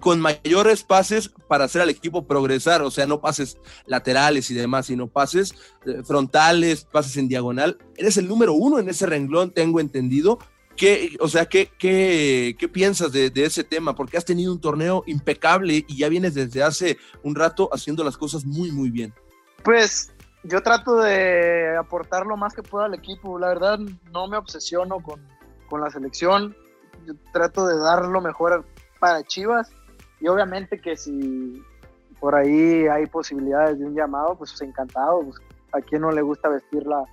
con mayores pases para hacer al equipo progresar, o sea, no pases laterales y demás, sino pases eh, frontales, pases en diagonal. Eres el número uno en ese renglón, tengo entendido, ¿Qué, o sea, ¿qué, qué, qué piensas de, de, ese tema? Porque has tenido un torneo impecable y ya vienes desde hace un rato haciendo las cosas muy, muy bien. Pues yo trato de aportar lo más que pueda al equipo. La verdad, no me obsesiono con, con la selección. Yo trato de dar lo mejor para Chivas. Y obviamente que si por ahí hay posibilidades de un llamado, pues encantado. Pues, a quien no le gusta vestir la,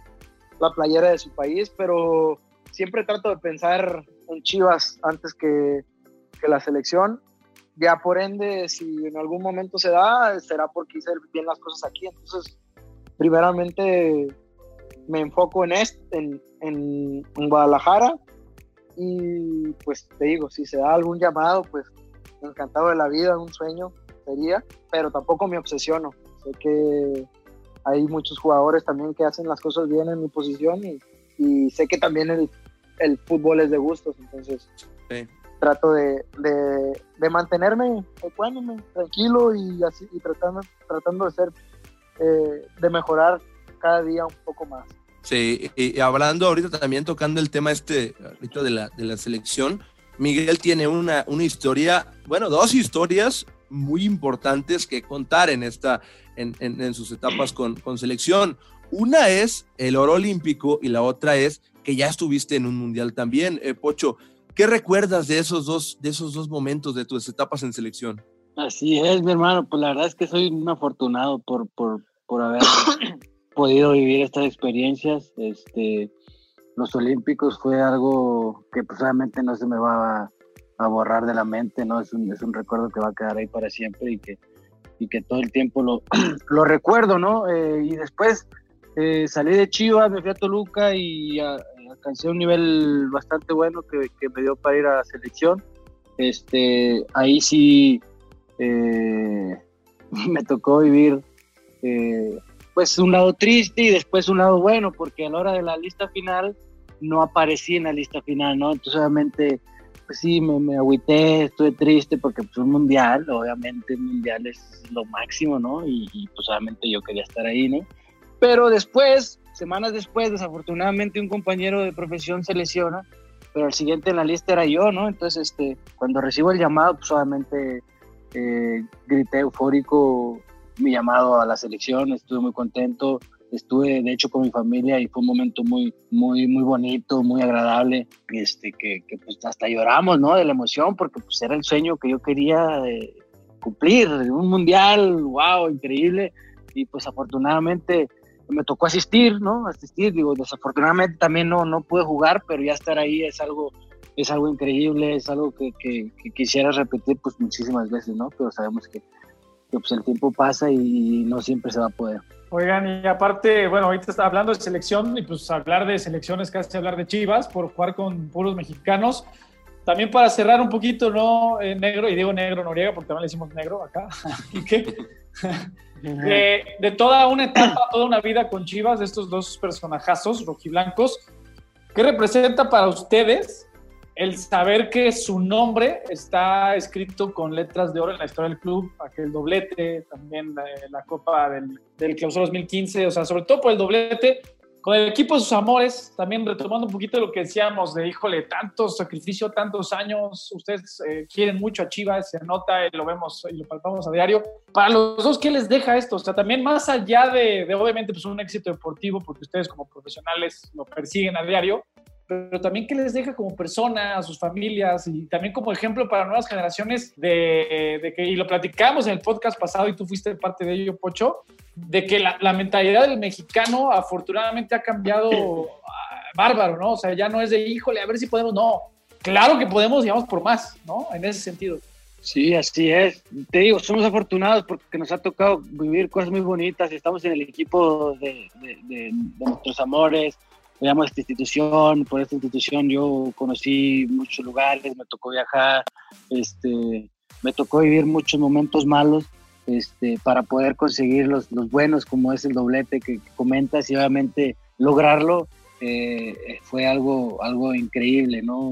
la playera de su país, pero siempre trato de pensar en Chivas antes que, que, la selección. Ya por ende, si en algún momento se da, será porque hice bien las cosas aquí. Entonces, primeramente me enfoco en, este, en, en, Guadalajara y pues te digo, si se da algún llamado, pues encantado de la vida, un sueño sería, pero tampoco me obsesiono. Sé que hay muchos jugadores también que hacen las cosas bien en mi posición y, y sé que también el, el, fútbol es de gustos, entonces trato de, de, de mantenerme tranquilo y así y tratando, tratando de ser, eh, de mejorar cada día un poco más. Sí, y hablando ahorita también tocando el tema este ahorita de la, de la selección, Miguel tiene una, una historia, bueno, dos historias muy importantes que contar en, esta, en, en, en sus etapas con, con selección. Una es el oro olímpico y la otra es que ya estuviste en un mundial también. Eh, Pocho, ¿qué recuerdas de esos, dos, de esos dos momentos de tus etapas en selección? Así es, mi hermano, pues la verdad es que soy un afortunado por, por, por haber podido vivir estas experiencias. Este, los Olímpicos fue algo que pues no se me va a, borrar de la mente, ¿no? Es un, es un recuerdo que va a quedar ahí para siempre y que, y que todo el tiempo lo, lo recuerdo, ¿no? Eh, y después eh, salí de Chivas, me fui a Toluca y alcancé un nivel bastante bueno que, me dio para ir a la selección. Este, ahí sí eh, me tocó vivir eh, pues un lado triste y después un lado bueno, porque a la hora de la lista final no aparecí en la lista final, ¿no? Entonces obviamente, pues sí, me, me agüité, estuve triste porque pues un mundial, obviamente un mundial es lo máximo, ¿no? Y, y pues obviamente yo quería estar ahí, ¿no? Pero después, semanas después, desafortunadamente un compañero de profesión se lesiona, pero el siguiente en la lista era yo, ¿no? Entonces, este, cuando recibo el llamado, pues obviamente eh, grité eufórico mi llamado a la selección, estuve muy contento, estuve de hecho con mi familia y fue un momento muy, muy, muy bonito, muy agradable, este, que, que pues hasta lloramos, ¿no? De la emoción, porque pues era el sueño que yo quería eh, cumplir, un mundial, wow, increíble, y pues afortunadamente me tocó asistir, ¿no? Asistir, digo, desafortunadamente también no, no pude jugar, pero ya estar ahí es algo, es algo increíble, es algo que, que, quisiera repetir pues muchísimas veces, ¿no? Pero sabemos que, pues el tiempo pasa y no siempre se va a poder. Oigan, y aparte, bueno, ahorita está hablando de selección y pues hablar de selecciones casi hablar de Chivas por jugar con puros mexicanos. También para cerrar un poquito, ¿no? Eh, negro, y digo negro Noriega porque también le decimos negro acá. ¿Y qué? de, toda una etapa, toda una vida con Chivas, de estos dos personajazos rojiblancos, ¿qué representa para ustedes el saber que su nombre está escrito con letras de oro en la historia del club, aquel doblete, también la, Copa del, del Clausura 2015, o sea, sobre todo por el doblete, con el equipo de sus amores, también retomando un poquito lo que decíamos de, híjole, tanto sacrificio, tantos años, ustedes eh, quieren mucho a Chivas, se nota, lo vemos y lo palpamos a diario. Para los dos, ¿qué les deja esto? O sea, también más allá de, de obviamente, pues un éxito deportivo, porque ustedes como profesionales lo persiguen a diario, pero también qué les deja como persona a sus familias y también como ejemplo para nuevas generaciones de, de que, y lo platicamos en el podcast pasado y tú fuiste parte de ello, Pocho, de que la, la mentalidad del mexicano afortunadamente ha cambiado ah, bárbaro, ¿no? O sea, ya no es de, híjole, a ver si podemos, no, claro que podemos y vamos por más, ¿no? En ese sentido. Sí, así es. Te digo, somos afortunados porque nos ha tocado vivir cosas muy bonitas. Estamos en el equipo de, de, de nuestros amores, llamo a esta institución, por esta institución yo conocí muchos lugares, me tocó viajar, este, me tocó vivir muchos momentos malos este, para poder conseguir los, los buenos, como es el doblete que, comentas, y obviamente lograrlo eh, fue algo, algo increíble, ¿no?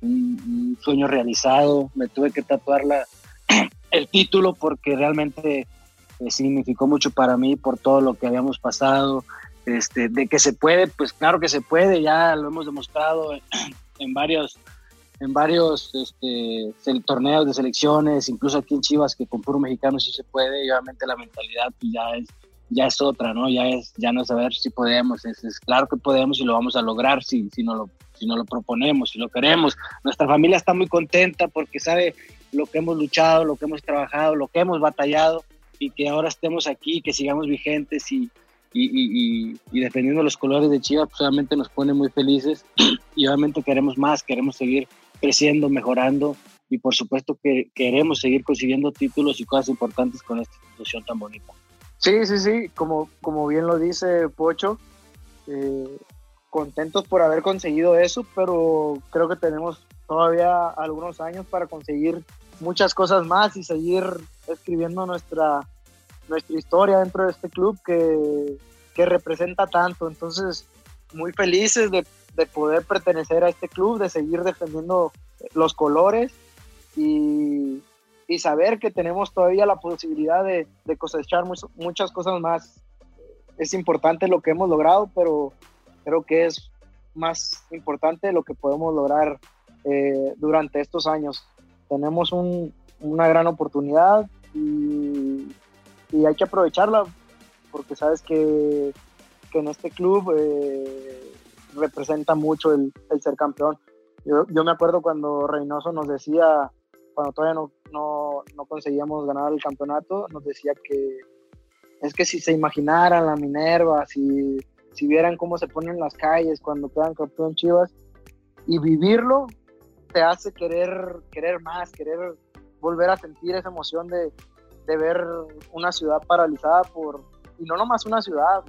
Un, sueño realizado, me tuve que tatuar la, el título porque realmente eh, significó mucho para mí por todo lo que habíamos pasado, este, de que se puede, pues claro que se puede, ya lo hemos demostrado en, varios, en varios este, torneos de selecciones, incluso aquí en Chivas, que con puro mexicano sí se puede, y obviamente la mentalidad pues, ya es ya es otra, ¿no? Ya es ya no saber si podemos, es, es claro que podemos y lo vamos a lograr si, si, no lo, si no lo proponemos, si lo queremos. Nuestra familia está muy contenta porque sabe lo que hemos luchado, lo que hemos trabajado, lo que hemos batallado y que ahora estemos aquí, que sigamos vigentes y, y, defendiendo los colores de Chivas, pues obviamente nos pone muy felices y obviamente queremos más, queremos seguir creciendo, mejorando y por supuesto que queremos seguir consiguiendo títulos y cosas importantes con esta institución tan bonita. Sí, sí, sí, como, como bien lo dice Pocho, eh, contentos por haber conseguido eso, pero creo que tenemos todavía algunos años para conseguir muchas cosas más y seguir escribiendo nuestra nuestra historia dentro de este club que, que representa tanto. Entonces, muy felices de, de, poder pertenecer a este club, de seguir defendiendo los colores y, y saber que tenemos todavía la posibilidad de, cosechar muchas cosas más. Es importante lo que hemos logrado, pero creo que es más importante lo que podemos lograr eh, durante estos años. Tenemos un, una gran oportunidad y y hay que aprovecharla porque sabes que, que en este club eh, representa mucho el, el ser campeón. Yo, yo, me acuerdo cuando Reynoso nos decía, cuando todavía no, no, no, conseguíamos ganar el campeonato, nos decía que es que si se imaginaran la Minerva, si, si vieran cómo se ponen las calles cuando quedan campeón Chivas, y vivirlo te hace querer, querer más, querer volver a sentir esa emoción de, de ver una ciudad paralizada por, y no nomás una ciudad,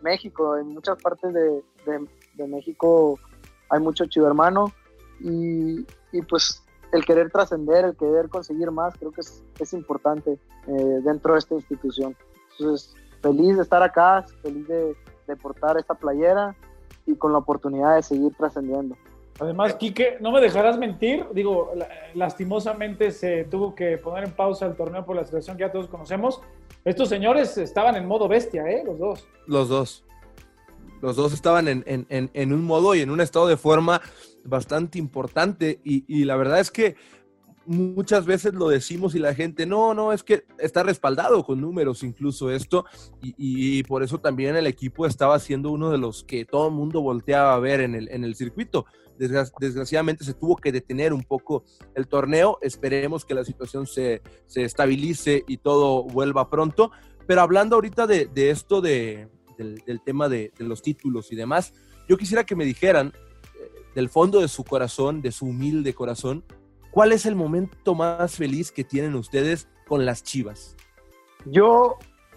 México, en muchas partes de, de, México hay mucho chivo hermano y, y pues el querer trascender, el querer conseguir más, creo que es, es importante eh, dentro de esta institución. Entonces, feliz de estar acá, feliz de, de portar esta playera y con la oportunidad de seguir trascendiendo. Además, Quique, no me dejarás mentir, digo, lastimosamente se tuvo que poner en pausa el torneo por la situación que ya todos conocemos. Estos señores estaban en modo bestia, ¿eh? Los dos. Los dos. Los dos estaban en, un modo y en un estado de forma bastante importante y, la verdad es que muchas veces lo decimos y la gente, no, no, es que está respaldado con números incluso esto, y, por eso también el equipo estaba siendo uno de los que todo el mundo volteaba a ver en el circuito. Desgraciadamente se tuvo que detener un poco el torneo, esperemos que la situación se, se estabilice y todo vuelva pronto, pero hablando ahorita de, de esto de, del, tema de, de los títulos y demás, yo quisiera que me dijeran eh, del fondo de su corazón, de su humilde corazón, ¿Cuál es el momento más feliz que tienen ustedes con las Chivas? Yo,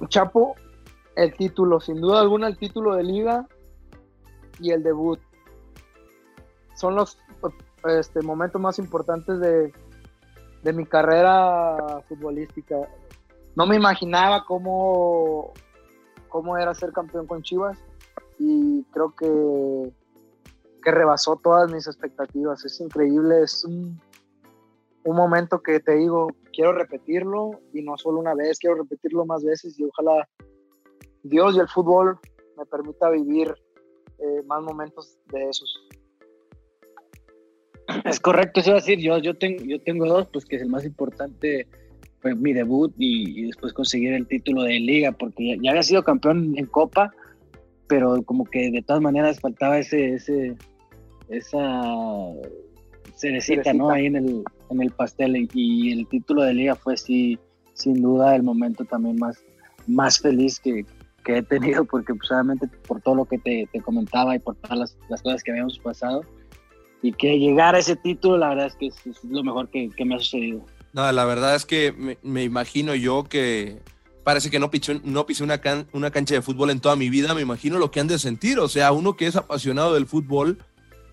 Chapo, el título, sin duda alguna el título de liga y el debut. Son los este, momentos más importantes de, de mi carrera futbolística. No me imaginaba cómo, cómo era ser campeón con Chivas y creo que que rebasó todas mis expectativas. Es increíble, es un, un momento que te digo, quiero repetirlo y no solo una vez, quiero repetirlo más veces y ojalá Dios y el fútbol me permita vivir eh, más momentos de esos. Es correcto, eso iba a decir, yo, yo, tengo, yo tengo dos, pues que es el más importante, fue mi debut y, después conseguir el título de liga, porque ya, había sido campeón en Copa, pero como que de todas maneras faltaba ese, ese esa cerecita, ¿no? Ahí en el, en el pastel y el título de liga fue sí, sin duda el momento también más, más feliz que, que he tenido, porque pues obviamente por todo lo que te, te comentaba y por todas las, las, cosas que habíamos pasado, y que llegar a ese título, la verdad es que es, lo mejor que, me ha sucedido. No, la verdad es que me, imagino yo que parece que no, piché, no pisé una, can, una cancha de fútbol en toda mi vida, me imagino lo que han de sentir, o sea, uno que es apasionado del fútbol,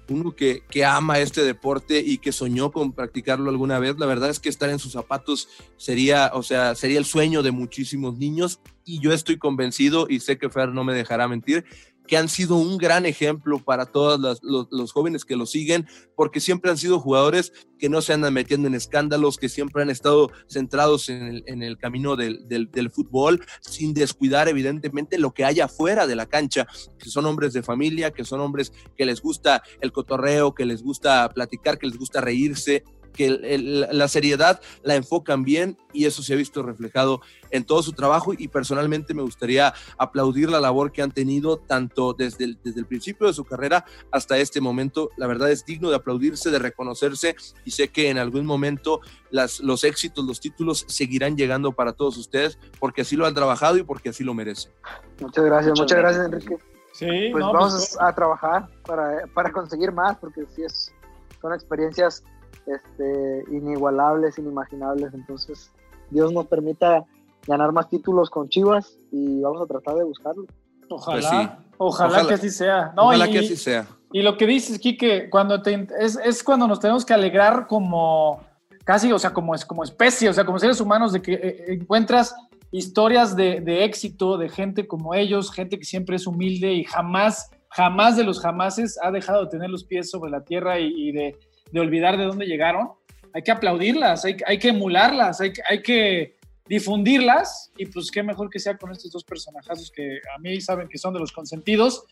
uno que, que, ama este deporte y que soñó con practicarlo alguna vez, la verdad es que estar en sus zapatos sería, o sea, sería el sueño de muchísimos niños y yo estoy convencido y sé que Fer no me dejará mentir que han sido un gran ejemplo para todos los, jóvenes que lo siguen, porque siempre han sido jugadores que no se andan metiendo en escándalos, que siempre han estado centrados en el, camino del, del, del, fútbol, sin descuidar evidentemente lo que hay afuera de la cancha, que son hombres de familia, que son hombres que les gusta el cotorreo, que les gusta platicar, que les gusta reírse, que el, el, la seriedad la enfocan bien y eso se ha visto reflejado en todo su trabajo y personalmente me gustaría aplaudir la labor que han tenido tanto desde el, desde el principio de su carrera hasta este momento. La verdad es digno de aplaudirse, de reconocerse y sé que en algún momento las, los éxitos, los títulos seguirán llegando para todos ustedes porque así lo han trabajado y porque así lo merecen. Muchas gracias, muchas, muchas gracias Enrique. Sí, pues no, vamos pues, a trabajar para, para conseguir más porque sí es, son experiencias este, inigualables, inimaginables. Entonces, Dios nos permita ganar más títulos con Chivas y vamos a tratar de buscarlo. Ojalá, pues sí. ojalá, ojalá, que así sea. No, ojalá y, que así sea. Y lo que dices, Kike, cuando te, es, es, cuando nos tenemos que alegrar como casi, o sea, como, es, como especie, o sea, como seres humanos, de que eh, encuentras historias de, de, éxito, de gente como ellos, gente que siempre es humilde y jamás, jamás de los jamases ha dejado de tener los pies sobre la tierra y, y de, de, olvidar de dónde llegaron. Hay que aplaudirlas, hay, hay que emularlas, hay, hay que difundirlas y pues qué mejor que sea con estos dos personajazos que a mí saben que son de los consentidos.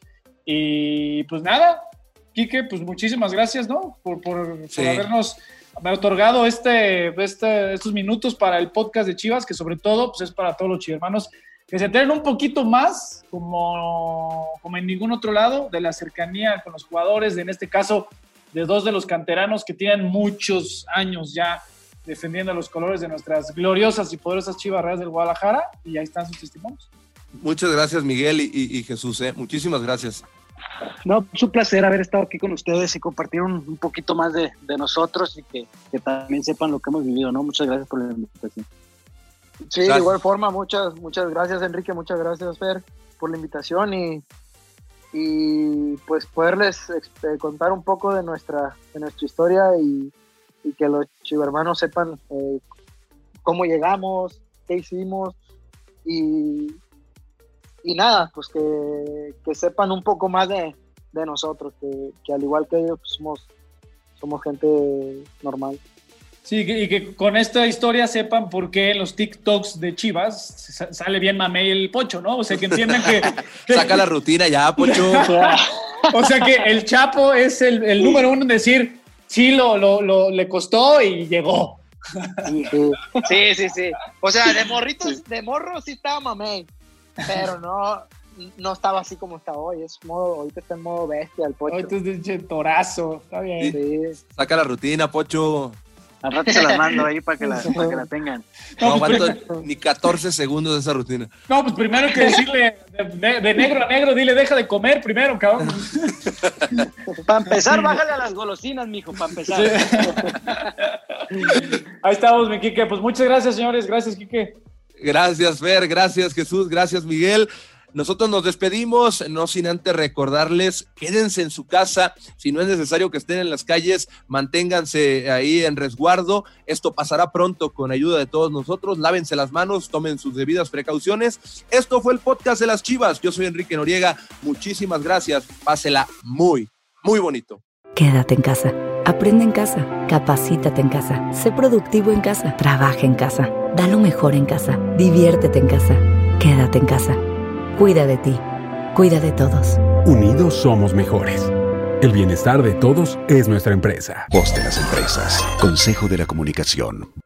Y pues nada, Quique, pues muchísimas gracias, ¿no? Por, por, sí. por habernos otorgado este, este, estos minutos para el podcast de Chivas, que sobre todo pues es para todos los chivermanos que se enteren un poquito más, como, como en ningún otro lado, de la cercanía con los jugadores, de, en este caso de dos de los canteranos que tienen muchos años ya defendiendo los colores de nuestras gloriosas y poderosas Chivas Reales del Guadalajara y ahí están sus testimonios. Muchas gracias Miguel y, y, y Jesús, ¿eh? muchísimas gracias. No, es un placer haber estado aquí con ustedes y compartir un, un poquito más de, de nosotros y que, que, también sepan lo que hemos vivido, ¿no? Muchas gracias por la invitación. Sí, gracias. de igual forma, muchas, muchas gracias Enrique, muchas gracias Fer por la invitación y, y pues poderles este, contar un poco de nuestra, de nuestra historia y, que los chivermanos sepan eh, cómo llegamos, qué hicimos y, y nada, pues que, que, sepan un poco más de, de nosotros, que, que, al igual que ellos pues somos, somos gente normal. Sí, y que con esta historia sepan por qué en los TikToks de Chivas sale bien Mamey el Pocho, ¿no? O sea, que entiendan que... Saca la rutina ya, Pocho. o sea, que el Chapo es el, el número uno en decir, sí lo, lo, lo, le costó y llegó. Sí, sí, sí. O sea, de morritos, de morro sí estaba mamey, pero no, no estaba así como está hoy. Es modo, ahorita está en modo bestia el pocho. Ahorita es de torazo, está bien. Sí. Saca la rutina, pocho. Al rato se las mando ahí para que la, para que la tengan. No, no pues, ni 14 segundos de esa rutina. No, pues primero que decirle de, de, negro a negro, dile deja de comer primero, cabrón. para empezar, bájale a las golosinas, mijo, para empezar. Sí. Ahí estamos, mi Quique. Pues muchas gracias, señores. Gracias, Quique. Gracias, Fer. Gracias, Jesús. Gracias, Miguel. Nosotros nos despedimos, no sin antes recordarles, quédense en su casa, si no es necesario que estén en las calles, manténganse ahí en resguardo, esto pasará pronto con ayuda de todos nosotros, lávense las manos, tomen sus debidas precauciones. Esto fue el podcast de las Chivas, yo soy Enrique Noriega, muchísimas gracias, pásela muy, muy bonito. Quédate en casa. Aprende en casa. Capacítate en casa. Sé productivo en casa. Trabaja en casa. Da lo mejor en casa. Diviértete en casa. Quédate en casa. Cuida de ti. Cuida de todos. Unidos somos mejores. El bienestar de todos es nuestra empresa. Voz de las empresas. Consejo de la Comunicación.